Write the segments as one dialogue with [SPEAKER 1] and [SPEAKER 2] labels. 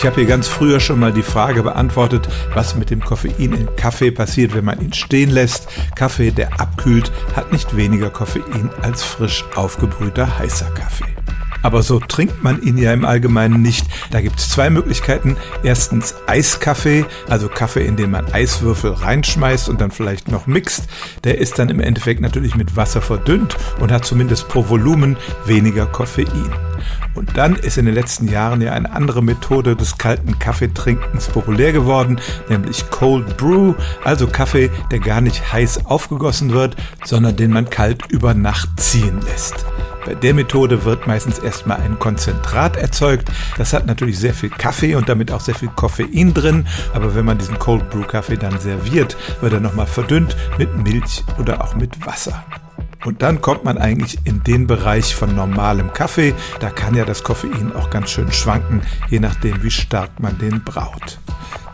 [SPEAKER 1] Ich habe hier ganz früher schon mal die Frage beantwortet, was mit dem Koffein in Kaffee passiert, wenn man ihn stehen lässt. Kaffee, der abkühlt, hat nicht weniger Koffein als frisch aufgebrühter heißer Kaffee. Aber so trinkt man ihn ja im Allgemeinen nicht. Da gibt es zwei Möglichkeiten. Erstens Eiskaffee, also Kaffee, in den man Eiswürfel reinschmeißt und dann vielleicht noch mixt. Der ist dann im Endeffekt natürlich mit Wasser verdünnt und hat zumindest pro Volumen weniger Koffein. Und dann ist in den letzten Jahren ja eine andere Methode des kalten Kaffeetrinkens populär geworden, nämlich Cold Brew, also Kaffee, der gar nicht heiß aufgegossen wird, sondern den man kalt über Nacht ziehen lässt. Bei der Methode wird meistens erstmal ein Konzentrat erzeugt. Das hat natürlich sehr viel Kaffee und damit auch sehr viel Koffein drin. Aber wenn man diesen Cold Brew Kaffee dann serviert, wird er nochmal verdünnt mit Milch oder auch mit Wasser. Und dann kommt man eigentlich in den Bereich von normalem Kaffee. Da kann ja das Koffein auch ganz schön schwanken, je nachdem, wie stark man den braucht.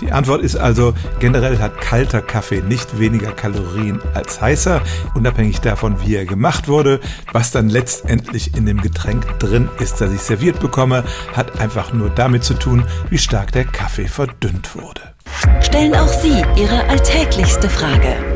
[SPEAKER 1] Die Antwort ist also, generell hat kalter Kaffee nicht weniger Kalorien als heißer, unabhängig davon, wie er gemacht wurde. Was dann letztendlich in dem Getränk drin ist, das ich serviert bekomme, hat einfach nur damit zu tun, wie stark der Kaffee verdünnt wurde.
[SPEAKER 2] Stellen auch Sie Ihre alltäglichste Frage